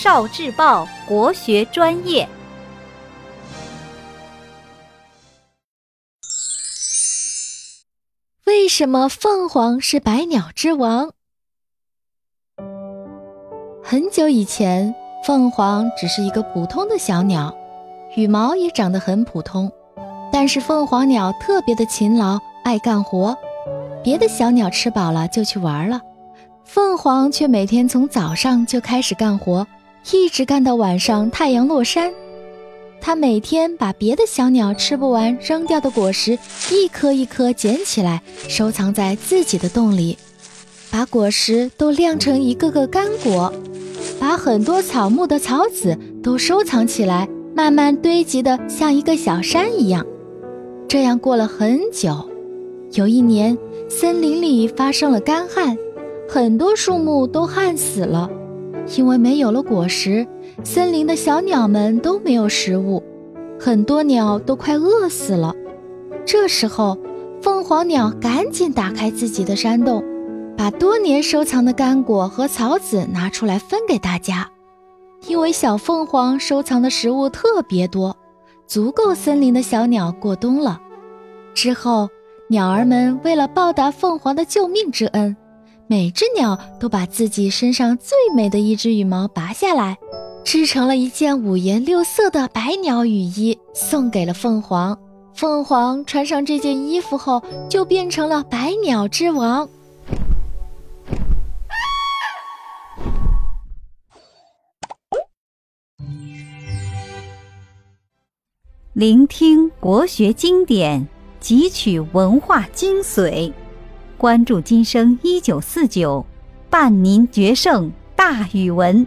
少智报国学专业。为什么凤凰是百鸟之王？很久以前，凤凰只是一个普通的小鸟，羽毛也长得很普通。但是凤凰鸟特别的勤劳，爱干活。别的小鸟吃饱了就去玩了，凤凰却每天从早上就开始干活，一直干到晚上太阳落山。它每天把别的小鸟吃不完扔掉的果实一颗一颗捡起来，收藏在自己的洞里，把果实都晾成一个个干果。把很多草木的草籽都收藏起来，慢慢堆积的像一个小山一样。这样过了很久，有一年，森林里发生了干旱，很多树木都旱死了。因为没有了果实，森林的小鸟们都没有食物，很多鸟都快饿死了。这时候，凤凰鸟赶紧打开自己的山洞。把多年收藏的干果和草籽拿出来分给大家，因为小凤凰收藏的食物特别多，足够森林的小鸟过冬了。之后，鸟儿们为了报答凤凰的救命之恩，每只鸟都把自己身上最美的一只羽毛拔下来，织成了一件五颜六色的百鸟羽衣，送给了凤凰。凤凰穿上这件衣服后，就变成了百鸟之王。聆听国学经典，汲取文化精髓，关注今生一九四九，伴您决胜大语文。